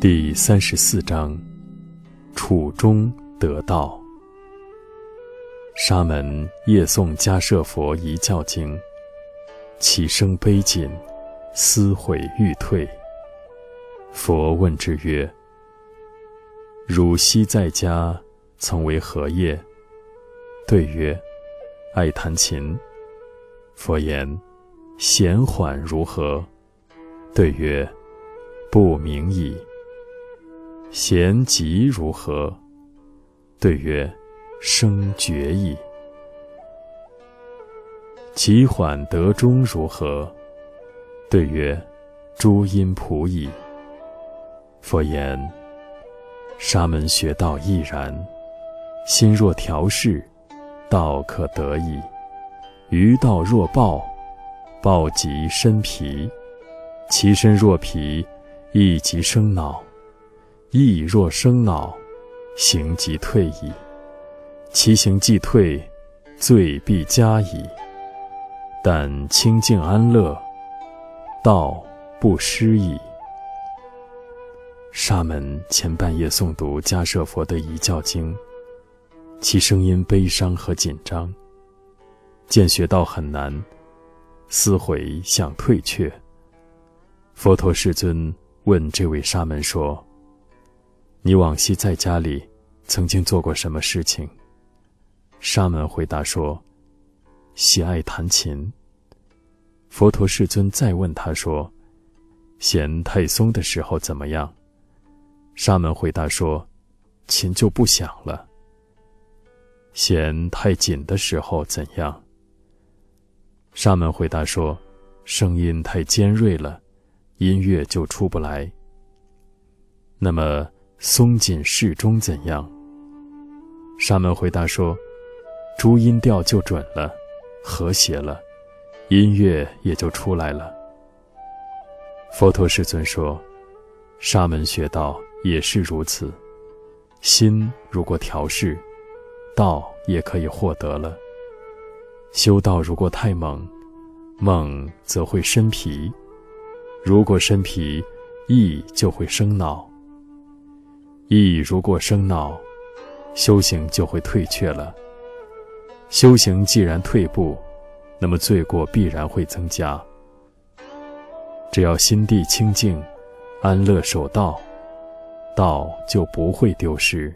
第三十四章：楚中得道。沙门夜诵迦舍佛一教经，其声悲谨，思悔欲退。佛问之曰：“汝昔在家曾为何业？”对曰：“爱弹琴。”佛言：“弦缓如何？”对曰：“不明矣。”弦急如何？对曰：生绝矣。其缓得中如何？对曰：诸音谱矣。佛言：沙门学道亦然。心若调适，道可得矣。余道若暴，暴即身疲；其身若疲，亦即生恼。意若生恼，行即退矣。其行既退，罪必加矣。但清净安乐，道不失矣。沙门前半夜诵读迦舍佛的一教经，其声音悲伤和紧张。见学道很难，思悔想退却。佛陀世尊问这位沙门说。你往昔在家里曾经做过什么事情？沙门回答说：“喜爱弹琴。”佛陀世尊再问他说：“弦太松的时候怎么样？”沙门回答说：“琴就不响了。”弦太紧的时候怎样？沙门回答说：“声音太尖锐了，音乐就出不来。”那么。松紧适中怎样？沙门回答说：“诸音调就准了，和谐了，音乐也就出来了。”佛陀世尊说：“沙门学道也是如此，心如果调适，道也可以获得了。修道如果太猛，猛则会身疲；如果身疲，意就会生恼。”意如果生恼，修行就会退却了。修行既然退步，那么罪过必然会增加。只要心地清净，安乐守道，道就不会丢失。